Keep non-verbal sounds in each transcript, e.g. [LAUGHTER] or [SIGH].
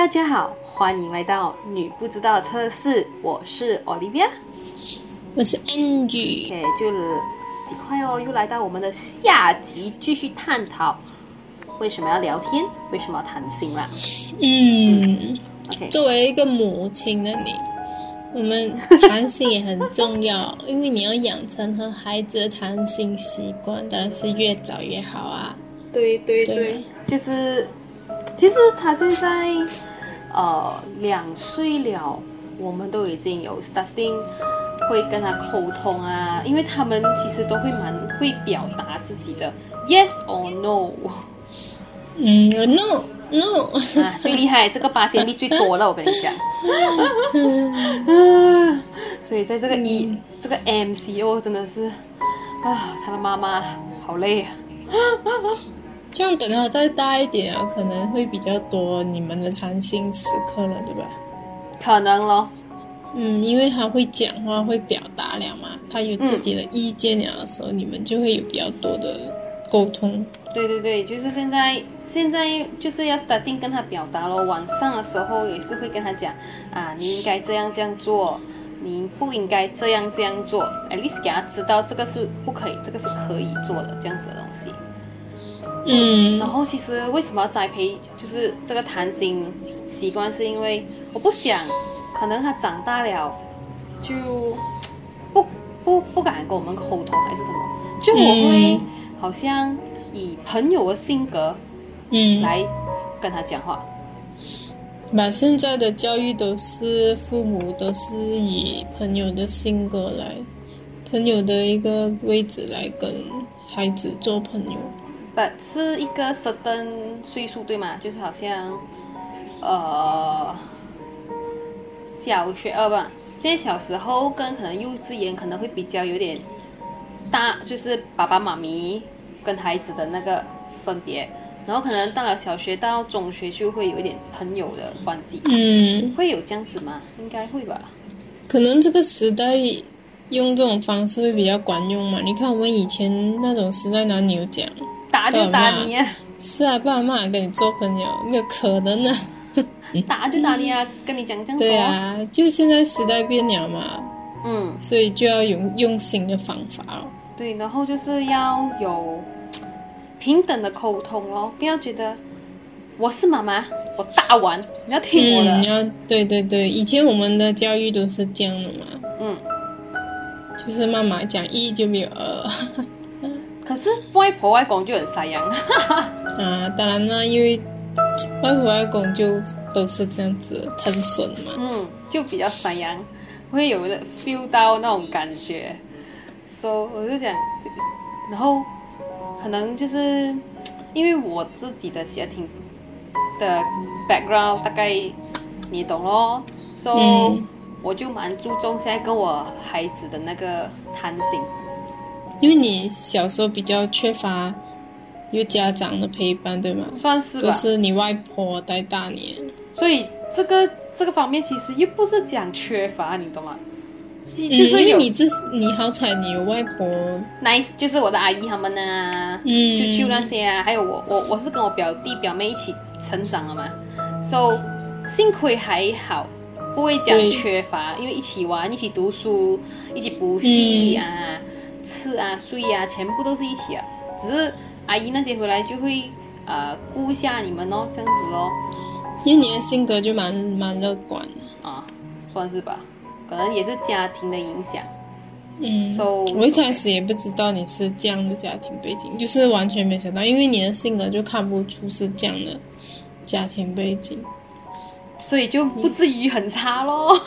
嗨，大家好，欢迎来到女不知道测试，我是 Olivia。我是 Angie。OK，就几快哦，又来到我们的下集，继续探讨为什么要聊天，为什么要谈心啦。嗯，OK，作为一个母亲的你，我们谈心也很重要，[LAUGHS] 因为你要养成和孩子的谈心习惯，当然是越早越好啊。对对对对，就是其实他现在呃两岁了，我们都已经有 starting 会跟他沟通啊，因为他们其实都会蛮会表达自己的 yes or no 嗯，no no，[LAUGHS] 啊，最厉害，这个八千力最多了，我跟你讲。[LAUGHS] 所以在这个一、这个 MCO 真的是啊，他的妈妈好累啊。这样等他再大一点啊，可能会比较多你们的谈心时刻了，对吧？可能咯，嗯，因为他会讲话，会表达了嘛，他有自己的意见了的时候，你们就会有比较多的沟通。对对对，就是现在现在就是要 starting 跟他表达咯。晚上的时候也是会跟他讲啊，你应该这样这样做，你不应该这样这样做，at least 给他知道这个是不可以，这个是可以做的这样子的东西。嗯然后其实为什么要栽培就是这个谈心习惯，是因为我不想，可能他长大了就 [TSK] 不不不敢跟我们沟通还是什么，就我会嗯好像以朋友的性格嗯，来跟他讲话。把现在的教育都是父母都是以朋友的性格来，朋友的一个位置来跟孩子做朋友。But 是一个 certain 岁数对吗？就是好像呃小学呃不，现在小时候跟可能幼稚园可能会比较有点大，就是爸爸妈咪跟孩子的那个分别，然后可能到了小学到中学就会有一点朋友的关系，嗯，会有这样子吗？应该会吧。可能这个时代用这种方式会比较管用嘛。你看我们以前那种时代哪里有讲？打就打你啊，是啊，爸妈跟你做朋友，没有可能啊。[LAUGHS] 打就打你啊，跟你讲这样多。对啊，就现在时代变了嘛，嗯。所以就要用用新的方法了。对，然后就是要有平等的沟通哦，不要觉得我是妈妈，我大碗，你要听我嗯，的。你要对对对，以前我们的教育都是这样的嘛，嗯，就是妈妈讲一就没有二可是外婆外公就很塞样，[LAUGHS] 啊。当然啦，因为外婆外公就都是这样子疼孙嘛。嗯，就比较塞样，会有的 feel 到那种感觉。So 我就讲，然后可能就是因为我自己的家庭的 background 大概你懂咯，So、嗯我就蛮注重现在跟我孩子的那个谈心。因为你小时候比较缺乏有家长的陪伴，对吗？算是吧。是你外婆带大你。所以这个这个方面其实又不是讲缺乏，你懂吗？嗯，就是有因为你这你好彩，你有外婆，nice，就是我的阿姨他们啊，嗯舅舅那些啊，还有我我我是跟我表弟表妹一起成长了嘛，so 幸亏还好，不会讲缺乏，因为一起玩，一起读书，一起补习嗯啊，吃啊睡啊，全部都是一起啊，只是阿姨那些回来就会呃顾下你们哦，这样子哦，因为你的性格就蛮蛮乐观的。啊，算是吧，可能也是家庭的影响。嗯 So- 我一开始也不知道你是这样的家庭背景，就是完全没想到，因为你的性格就看不出是这样的家庭背景。所以就不至于很差咯。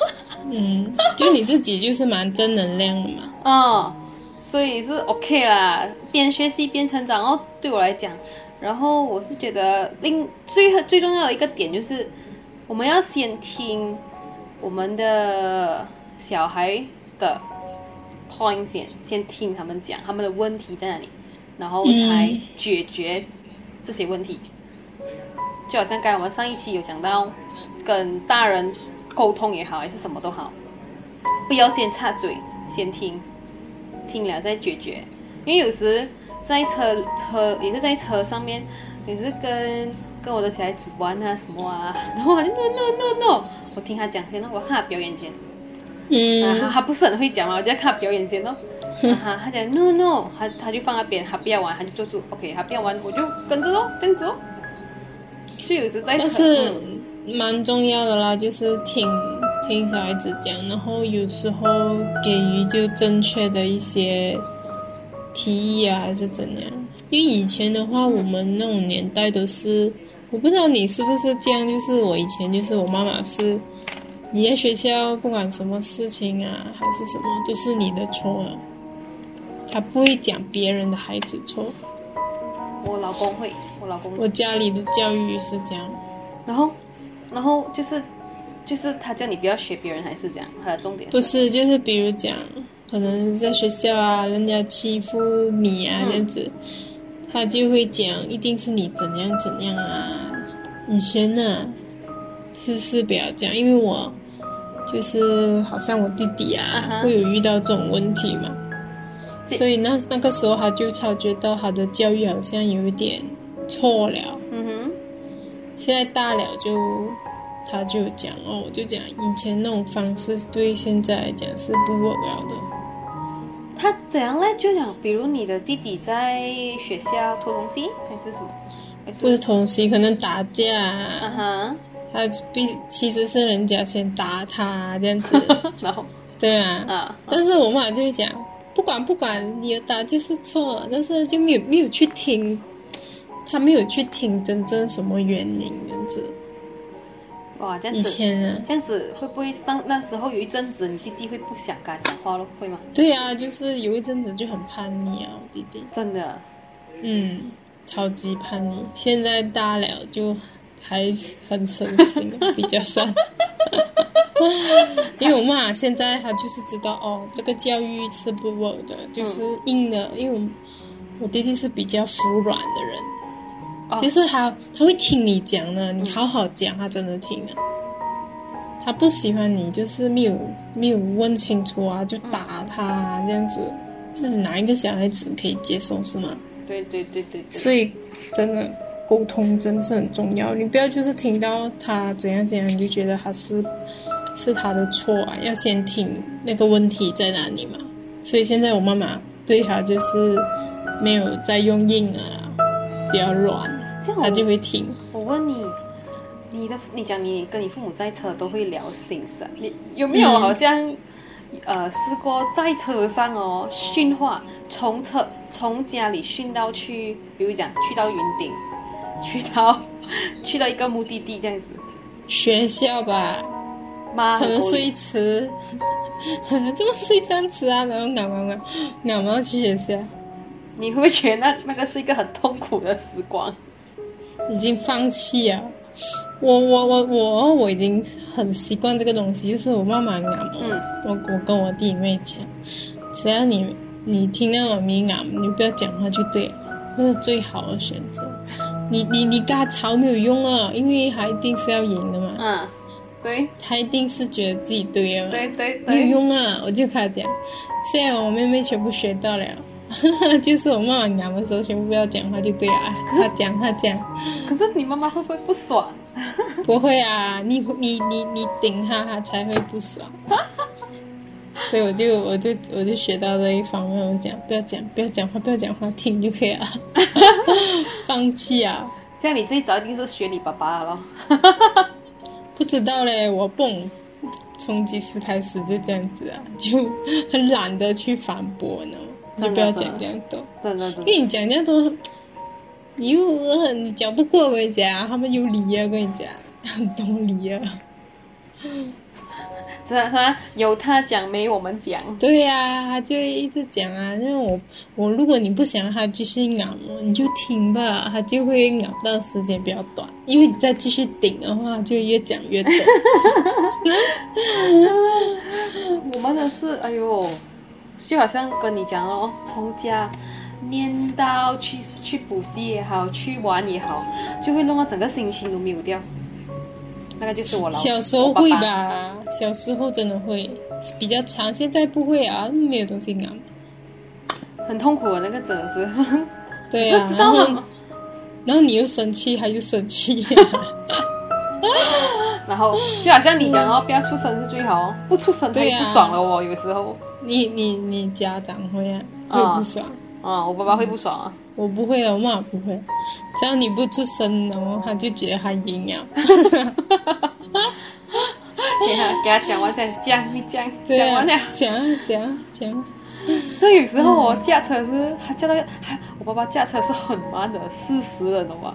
嗯，就你自己就是蛮正能量的嘛。嗯，[LAUGHS] 所以是 OK 啦，边学习边成长哦，对我来讲。然后我是觉得另最最重要的一个点就是，我们要先听我们的小孩的 point 先，先听他们讲他们的问题在哪里，然后才解决这些问题。就好像刚才我们上一期有讲到，跟大人沟通也好，还是什么都好，不要先插嘴，先听，听了再解决。因为有时在车车也是在车上面，也是跟跟我的小孩子玩啊什么啊，然后他就 no no no no，我听他讲先咯，我要看他表演先。啊，他嗯他不是很会讲嘛，我就要看他表演先咯。啊哈，他讲 no no，他他就放那边，他不要玩，他就做出 OK，他不要玩，我就跟着咯，这样子哦。就有时在但车是嗯蛮重要的啦，就是听听小孩子讲，然后有时候给予就正确的一些提议啊，还是怎样。因为以前的话，我们那种年代都是，我不知道你是不是这样，就是我以前就是我妈妈是，你在学校不管什么事情啊，还是什么，都是你的错啊，她不会讲别人的孩子错。我老公会，我老公我家里的教育是这样。然后，然后就是，就是他叫你不要学别人，还是这样？他的重点不是，就是比如讲，可能在学校啊，人家欺负你啊嗯这样子，他就会讲，一定是你怎样怎样啊。以前呢、是是不要这样，因为我就是好像我弟弟啊会有遇到这种问题嘛，所以那那个时候他就察觉到他的教育好像有一点错了。嗯哼，现在大了就，他就讲哦，就讲以前那种方式对现在来讲是不 work 了的。他怎样嘞？就讲，比如你的弟弟在学校偷东西，还是什么？还不是偷东西，可能打架啊啊，哈，他必其实是人家先打他这样子，[LAUGHS] 然后对啊。啊，但是我妈就会讲，不管不管，你的打就是错，但是就没有没有去听，他没有去听真正什么原因这样子。哇，这样以子，这样子会不会上那时候有一阵子，你弟弟会不想跟他讲话了，会吗？对啊，就是有一阵子就很叛逆啊，我弟弟。真的，嗯，超级叛逆。现在大了就还很省心，比较算。[LAUGHS] 因为我妈现在她就是知道哦，这个教育是不 work 的，就是硬的。因为我我弟弟是比较服软的人，哦就是他他会听你讲的，你好好讲，他真的听的。他不喜欢你，就是没有没有问清楚啊，就打他、啊、这样子，是哪一个小孩子可以接受是吗？对对对对对，所以真的沟通真的是很重要，你不要就是听到他怎样怎样，你就觉得他是是他的错啊，要先听那个问题在哪里嘛。所以现在我妈妈对他就是没有再用硬啊，比较软，这样。我他就会听。我问你，你的你讲你跟你父母在车都会聊心事啊，你有没有嗯好像、呃试过在车上哦训话，从车从家里训到去，比如讲去到云顶，去到 [LAUGHS] 去到一个目的地这样子，学校吧，妈可能很睡迟，[LAUGHS] 这么睡这样迟啊，然后咬咬咬咬咬去学校，你会不会觉得那那个是一个很痛苦的时光？已经放弃了。我我我我我已经很习惯这个东西，就是我妈妈嗯我我跟我弟妹讲，只要你你听到妈咪咬，你不要讲话就对了，这是最好的选择。你你你跟他吵没有用啊，因为他一定是要赢的嘛，嗯，对他一定是觉得自己对的嘛。对对没有，用啊！我就跟他讲，现在我妹妹全部学到了，[LAUGHS] 就是我妈妈讲的时候，全部不要讲话就对了。他讲他讲，可是你妈妈会不会不爽？[LAUGHS] 不会啊，你你你你顶她，她才会不爽。[LAUGHS] 所以我就我就我就学到这一方面，我讲不要讲不要讲话，不要讲话，听就可以了。放弃啊！这样你最早一定是学你爸爸了咯。不知道嘞，我蹦从几时开始就这样子啊，就很懒得去反驳呢，就不要讲这样多。真的真的因为你讲这样多，你又你讲不过，我跟你讲，他们有理啊，我跟你讲，很多理啊。是啊是啊，有他讲没我们讲。对呀、他就一直讲啊。那我我如果你不想让他继续咬我，你就听吧，他就会咬到时间比较短。因为你再继续顶的话，就越讲越多。[LAUGHS] 我们的是，哎呦，就好像跟你讲哦，从家念到去去补习也好，去玩也好，就会弄到整个心情都没有掉。那个就是我老小时候会我爸爸吧，小时候真的会比较长，现在不会啊，没有东西讲。[LAUGHS] 很痛苦啊那个真的是。对啊，[LAUGHS] 知道吗？然后你又生气，他又生气，[LAUGHS] 然后就好像你讲哦，不要出声是最好哦，不出声他也对呀不爽了哦，有时候你你你家长会啊，会啊不爽。啊，我爸爸会不爽啊。我不会啊，我妈不会，只要你不出声，然后他就觉得他赢了。给他给他讲完再，讲你讲讲完了。讲啊讲啊讲啊，所以有时候我驾车是，他驾到，他我爸爸驾车是很慢的，四十的，懂吗？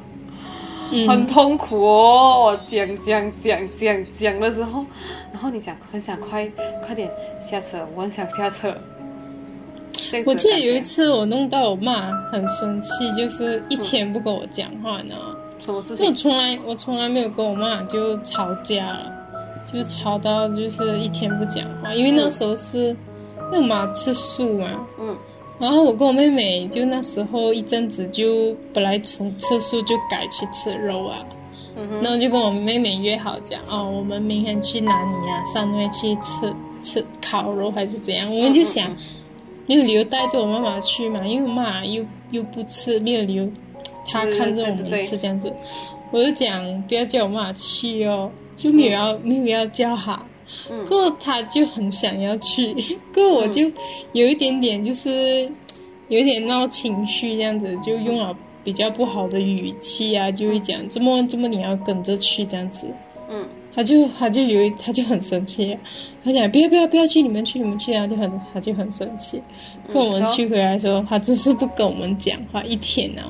很嗯，痛苦哦，我讲讲讲讲讲的时候，然后你想很想快快点下车，我很想下车。我记得有一次我弄到我妈很生气，就是一天不跟我讲话呢。什么事情？从来我从来没有跟我妈就吵架了，就吵到就是一天不讲话，因为那时候是因为我妈吃素嘛，嗯然后我跟我妹妹就那时候一阵子就本来从吃素就改去吃肉啊，嗯然后就跟我妹妹约好讲哦，我们明天去哪里呀、上面去吃吃烤肉还是怎样？我们就想嗯没有理由带着我妈妈去嘛，因为我妈又又不吃，没有理由她看着我们吃这样子。我就讲不要叫我妈妈去哦，就没有要、没有要叫她。嗯过他就很想要去，[LAUGHS] 过我就有一点点就是有一点闹情绪这样子，就用了比较不好的语气啊，就会讲这么这么你要跟着去这样子。嗯他就他就有一他就很生气，他讲不要不要不要去，你们去你们去，啊就很他就很生气。跟我们去回来的时候，他只是不跟我们讲话一天啊，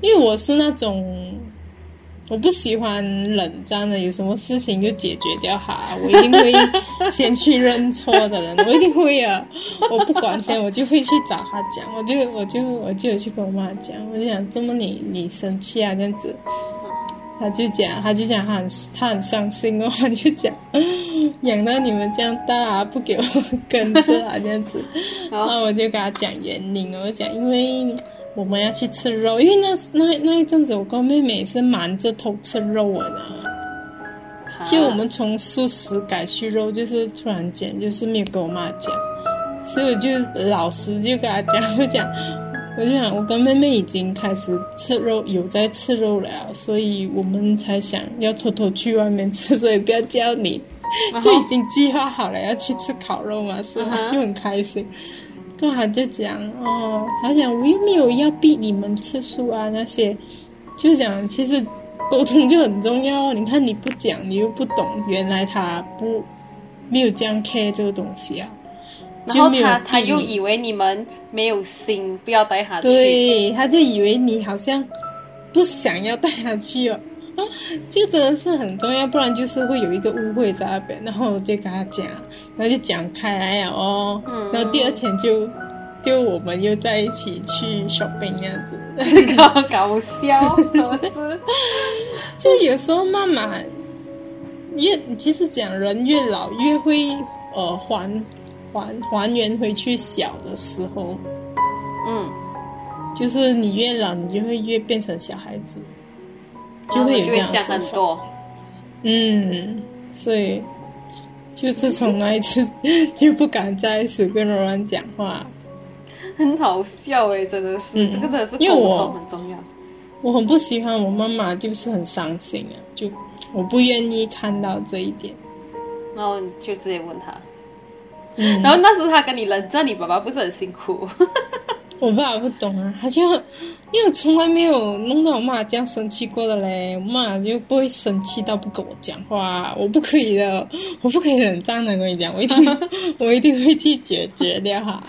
因为我是那种我不喜欢冷战的，有什么事情就解决掉哈，我一定会先去认错的人，[LAUGHS] 我一定会啊，我不管先，我就会去找他讲，我就我就我就去跟我妈讲，我就想这么你你生气啊这样子。他就讲，他就讲他很他很伤心哦，他就讲 [LAUGHS] 养到你们这样大、啊，不给我跟着啊这样子，然后我就跟他讲原因，我讲因为我们要去吃肉，因为那那那一阵子我跟妹妹是瞒着偷吃肉的，就我们从素食改去肉，就是突然间就是没有跟我妈讲，所以我就老实就跟他讲，我讲我就想，我跟妹妹已经开始吃肉，有在吃肉了，所以我们才想要偷偷去外面吃，所以不要叫你，就已经计划好了要去吃烤肉嘛，所以他嗯哼。就很开心。跟他就讲哦，他讲我又没有要逼你们吃素啊那些，就讲其实沟通就很重要哦。你看你不讲，你又不懂，原来他不没有这样 care 这个东西啊。然后他他又以为你们没有心，不要带他去。对，他就以为你好像不想要带他去哦，啊，[LAUGHS] 就真的是很重要，不然就是会有一个误会在那边。然后我就跟他讲，然后就讲开来了哦，嗯然后第二天就就我们又在一起去 shopping 这样子。这个搞笑，可是就有时候妈妈越其实讲人越老越会呃还还还原回去小的时候。嗯，就是你越老，你就会越变成小孩子，就会有这样的说法。很多。嗯，所以就是从那一次 [LAUGHS] 就不敢再随便乱乱讲话。很好笑诶，真的是，嗯这个真的是因为我沟通很重要。我很不喜欢我妈妈，就是很伤心啊，就我不愿意看到这一点。然后就直接问他，嗯，然后那时他跟你冷战，你爸爸不是很辛苦？[LAUGHS] 我爸爸不懂啊，他就因为我从来没有弄到我妈这样生气过的嘞，我妈就不会生气到不跟我讲话，我不可以的，我不可以冷战的，跟你讲，我一定 [LAUGHS] 我一定会去解决掉哈。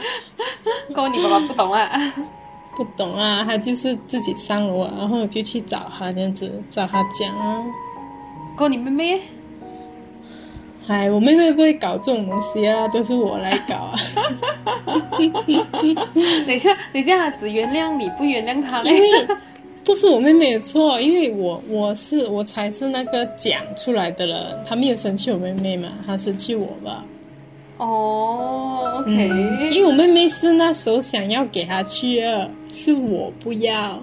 跟我你爸爸不懂啊。[LAUGHS] 不懂啊，他就是自己上楼啊，然后我就去找他这样子，找他讲啊。跟我你妹妹，哎，我妹妹不会搞这种东西啊，都是我来搞啊。[LAUGHS] 等一下，等一下，他只原谅你不原谅他嘞因？为不是我妹妹的错，因为我我是我才是那个讲出来的人，他没有生气我妹妹嘛，他生气我吧。哦，OK，嗯，因为我妹妹是那时候想要给他去的，是我不要。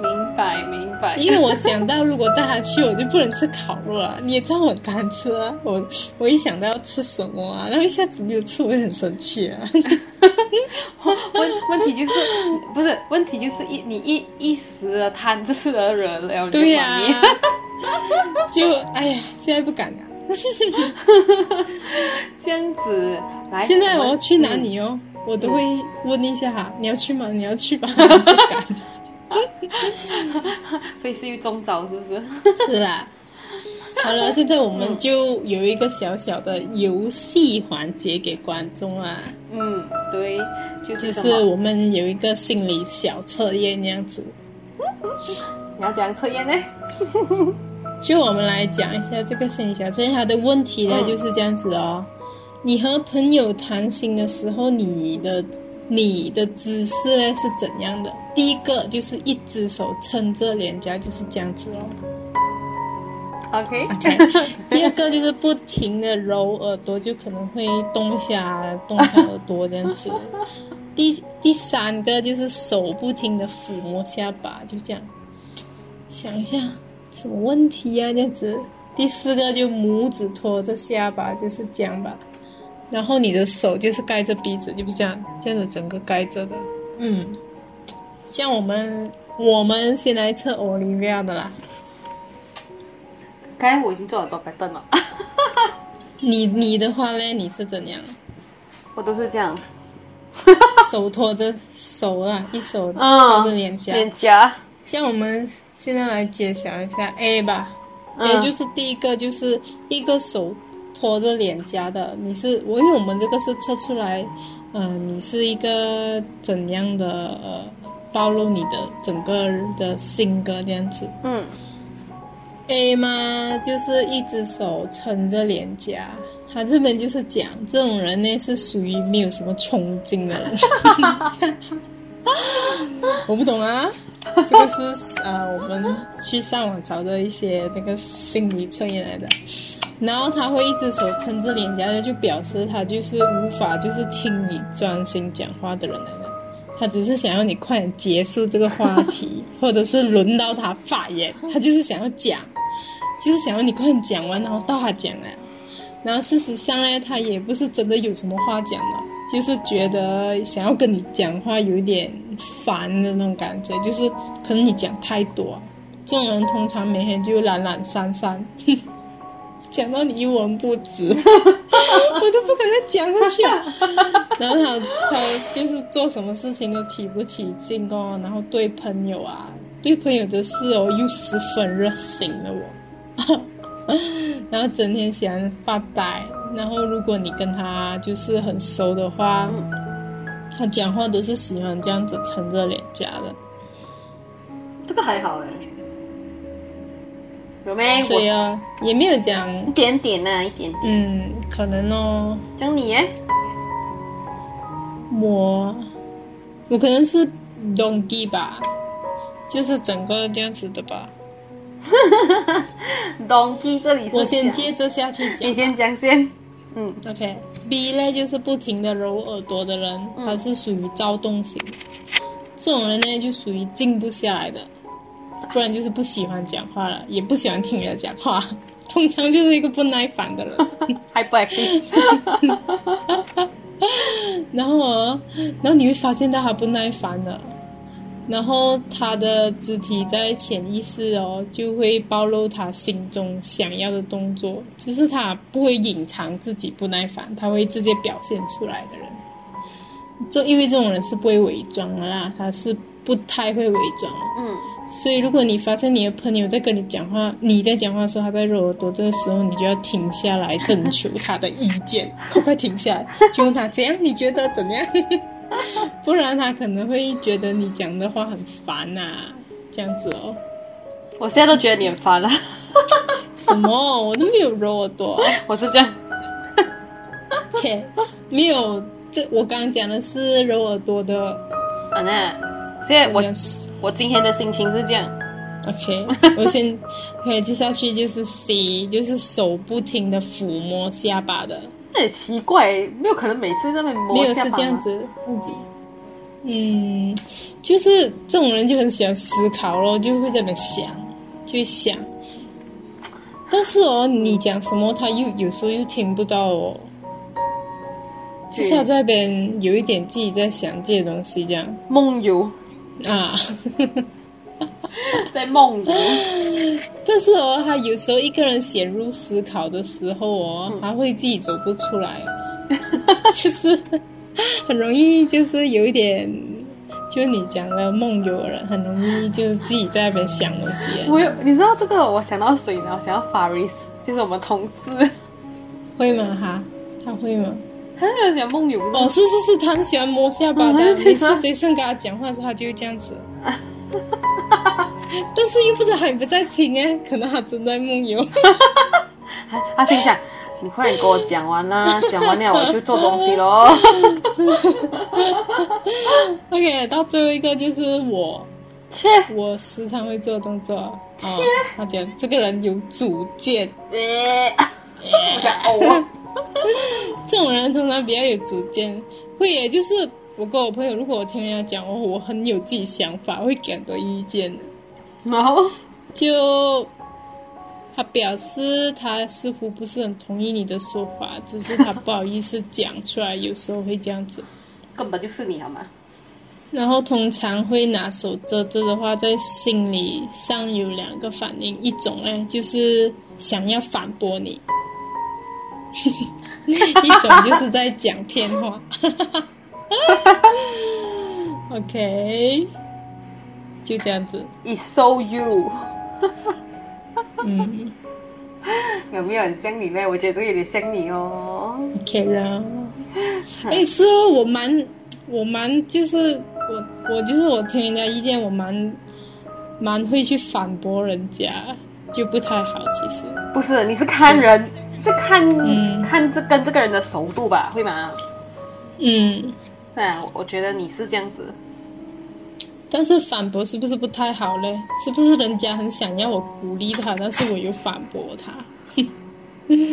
明白明白。因为我想到如果带他去，我就不能吃烤肉啊。你也知道我贪吃啊，我我一想到要吃什么啊，然后一下子没有吃，我会很生气啊。[LAUGHS] 问问题就是不是问题就是一你一一时的贪吃而惹了对呀、妈 [LAUGHS] 咪就哎呀，现在不敢了。[LAUGHS] 这样子来。现在我要去哪？里哦，我都会问一下哈，你要去吗？你要去吧？不敢。嗯非是于中招是不是？是啦。好了，[LAUGHS] 现在我们就有一个小小的游戏环节给观众啊，嗯，对，就是就是？我们有一个心理小测验那样子。[LAUGHS] 你要怎样测验呢？[LAUGHS] 就我们来讲一下这个心理小测验，它的问题呢嗯就是这样子哦。你和朋友谈心的时候，你的你的姿势呢是怎样的？第一个就是一只手撑着脸颊，就是这样子哦。OK，OK，[LAUGHS] 第二个就是不停的揉耳朵，就可能会动一下动一下耳朵这样子。第第三个就是手不停的抚摸下巴，就这样。想一下什么问题呀、这样子。第四个就拇指托着下巴，就是这样吧。然后你的手就是盖着鼻子，就是这样，这样子整个盖着的。嗯，像我们我们先来测 Olivia 的啦。刚才我已经做了多白凳了，[LAUGHS] 你你的话嘞？你是怎样？我都是这样。手托着手啦，一手嗯托着脸颊。脸颊。像我们现在来揭晓一下 A 吧、嗯 a 就是第一个就是一个手托着脸颊的，你是我因为我们这个是测出来，呃，你是一个怎样的呃暴露你的整个的性格这样子。嗯 A 嘛，就是一只手撑着脸颊，他这边就是讲这种人呢是属于没有什么冲劲的人。[LAUGHS] 我不懂啊，这个是呃我们去上网找的一些那个心理测验来的。然后他会一只手撑着脸颊，就表示他就是无法就是听你专心讲话的人来的。他只是想要你快点结束这个话题，[LAUGHS] 或者是轮到他发言，他就是想要讲，就是想要你快点讲完，然后到他讲了。然后事实上呢，他也不是真的有什么话讲了，就是觉得想要跟你讲话有一点烦的那种感觉，就是可能你讲太多。这种人通常每天就懒懒散散，讲到你一文不值，[LAUGHS] 我都不敢再讲下去了。然后他他就是做什么事情都提不起劲哦，然后对朋友啊，对朋友的事哦又十分热心的我，[LAUGHS] 然后整天喜欢发呆。然后如果你跟他就是很熟的话，他讲话都是喜欢这样子撑着脸颊的。这个还好哎。有没？所以啊，也没有讲，一点点呢，一点点。嗯，可能哦，讲你耶，我我可能是 donkey 吧，就是整个这样子的吧。[LAUGHS] donkey 这里是我先接着下去讲你。先讲先。嗯 OK，B 类就是不停的揉耳朵的人，嗯他是属于躁动型。这种人呢就属于静不下来的，不然就是不喜欢讲话了，也不喜欢听人家讲话，通常就是一个不耐烦的人。[LAUGHS] hyperactive。[LAUGHS] 然后哦，然后你会发现到他不耐烦了，然后他的肢体在潜意识哦就会暴露他心中想要的动作，就是他不会隐藏自己不耐烦，他会直接表现出来的人。就因为这种人是不会伪装的啦，他是不太会伪装。嗯，所以，如果你发现你的朋友在跟你讲话，你在讲话的时候他在揉耳朵，这个时候你就要停下来征求他的意见，快快停下来，就问他怎样？你觉得怎样？[LAUGHS] 不然他可能会觉得你讲的话很烦呐、这样子哦。我现在都觉得你很烦了。什么？我都没有揉耳朵。[LAUGHS] 我是这样。OK，没有。这我刚刚讲的是揉耳朵的。啊那，现在我我我今天的心情是这样。OK，我先 OK，接下去就是 C，就是手不停的抚摸下巴的。那也奇怪，没有可能每次在那边没有是摸下巴吗这样子，自己嗯，就是这种人就很喜欢思考咯，就会在那边想，就会想。但是哦，你讲什么他又有时候又听不到哦，就是他在那边有一点自己在想这些东西这样梦游，啊。[LAUGHS] 在梦游。[LAUGHS] 但是哦，他有时候一个人陷入思考的时候哦，他会自己走不出来哦，[LAUGHS] 就是很容易就是有一点，就你讲的梦游的人，很容易就自己在那边想东西。我有，你知道这个，我想到谁呢？我想到 Faris，就是我们同事，会吗？哈，他会吗？他是很喜欢梦游的。哦，是是是，他很喜欢摸下巴的。每次杰森跟他讲话的时候，他就会这样子。[LAUGHS] 但是又不知道他有没有在听哎，可能他正在梦游。他 [LAUGHS] 他心想，你快点给我讲完啦，[LAUGHS] 讲完了我就做东西喽。OK，到最后一个就是我，切，我时常会做动作。哦切，他讲这个人有主见，呃，我想呕。[LAUGHS] 这种人通常比较有主见，会也就是我跟我朋友，如果我听人家讲哦，我很有自己想法，会给很多意见的。然后，就他表示他似乎不是很同意你的说法，只是他不好意思讲出来，有时候会这样子。根本就是你好吗？然后通常会拿手遮遮的话，在心理上有两个反应，一种呢就是想要反驳你，[LAUGHS] 一种就是在讲骗话。[LAUGHS] OK，就这样子。It's so you，嗯 [LAUGHS] 有没有很像你呢？我觉得这个有点像你哦。，OK 了。哎，是哦，我蛮，我蛮就是我，我就是我听人家意见，我蛮蛮会去反驳人家，就不太好。其实，不是，你是看人，就看、嗯看这跟这个人的熟度吧，会吗？嗯，对啊，我我觉得你是这样子。但是反驳是不是不太好嘞？是不是人家很想要我鼓励他，但是我又反驳他？[LAUGHS]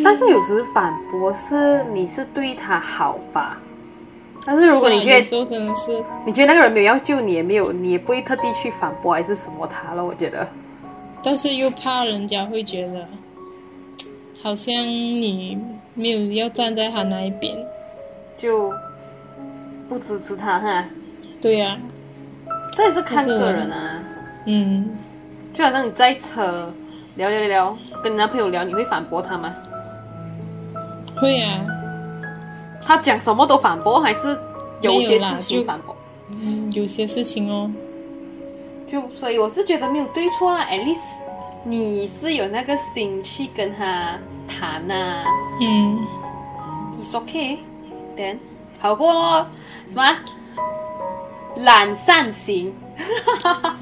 但是有时反驳是你是对他好吧？但是如果你觉得是啊有时候真的是，你觉得那个人没有要救你，也没有，你也不会特地去反驳还是什么他了。我觉得，但是又怕人家会觉得，好像你没有要站在他那一边。就不支持他哈。对呀、这也是看个人啊。嗯，就好像你在车聊聊聊聊，跟你男朋友聊，你会反驳他吗？会啊，他讲什么都反驳，还是有些事情就反驳？嗯，有些事情哦，就所以我是觉得没有对错啦，at least 你是有那个心去跟他谈呐、嗯，It's okay, then 好过咯。什么？懒散型，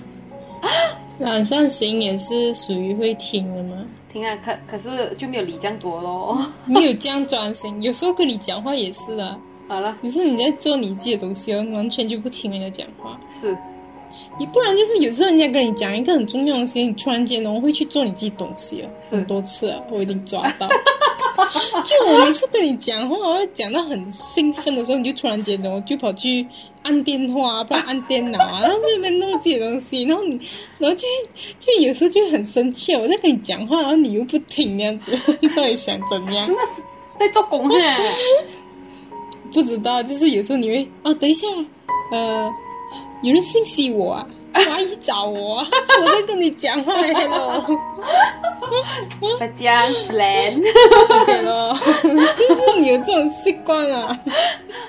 [LAUGHS] 懒散型也是属于会听的吗，听啊，可可是就没有你这样多咯。[LAUGHS] 没有这样专心。有时候跟你讲话也是的，好了，有时候你在做你自己的东西哦，完全就不听人家讲话。是你不然就是有时候人家跟你讲一个很重要的事情，你突然间哦会去做你自己东西哦，是很多次啊，我已经抓到。[LAUGHS] 就我每次跟你讲话，我讲到很兴奋的时候，你就突然间哦就跑去按电话，不然按电脑啊，然后在那边弄自己的东西，然后你，然后就会就有时候就会很生气，我在跟你讲话，然后你又不听那样子，[LAUGHS] 你到底想怎样真？的是在做工哈。[LAUGHS] 不知道，就是有时候你会哦，等一下，呃，有人信息我啊，我阿姨找我啊，我在跟你讲话，hello，不讲 plan，OK 咯，就是你有这种习惯啊，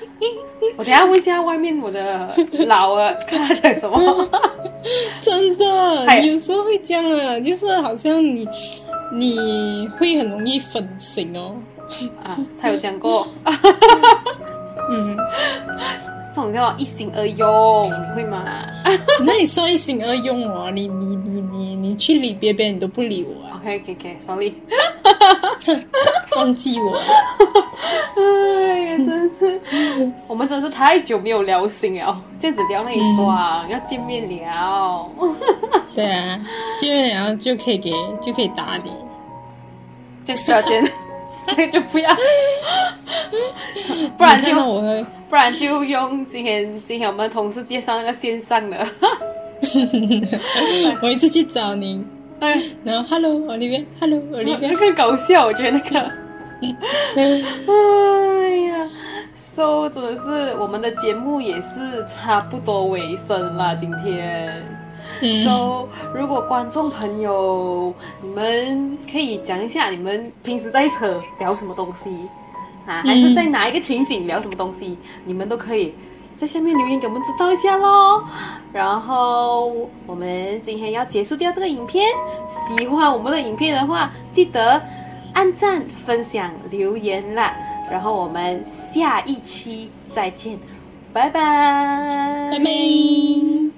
[LAUGHS] 我等一下问一下外面我的老儿，看他讲什么。[LAUGHS] 真的嗨，有时候会这样啊，就是好像你你会很容易分心哦，啊，他有讲过，[LAUGHS] 嗯，这种叫一心二用，你会吗？[LAUGHS] 那你算一心二用哦，你你你你你去理别人，你都不理我啊，OK OK OK，sorry。[LAUGHS] 忘记我了，哎呀，真是，我们真是太久没有聊心了，这样子聊那里爽，要见面聊。对啊，见面聊就可以给就可以打你。这样不要见，这就不要，不然就不然就用今天今天我们同事介绍那个线上的，[LAUGHS] 我一直去找你，[LAUGHS] 哎，然后 Hello Olivia，Hello 那 Olivia，[LAUGHS] 个搞笑，我觉得那个。哎呀，so 真的是我们的节目也是差不多尾声啦，今天。嗯 so 如果观众朋友，你们可以讲一下你们平时在扯聊什么东西啊，还是在哪一个情景聊什么东西，你们都可以在下面留言给我们知道一下喽。然后我们今天要结束掉这个影片，喜欢我们的影片的话，记得按赞、分享、留言啦。然后我们下一期再见，拜拜，拜拜。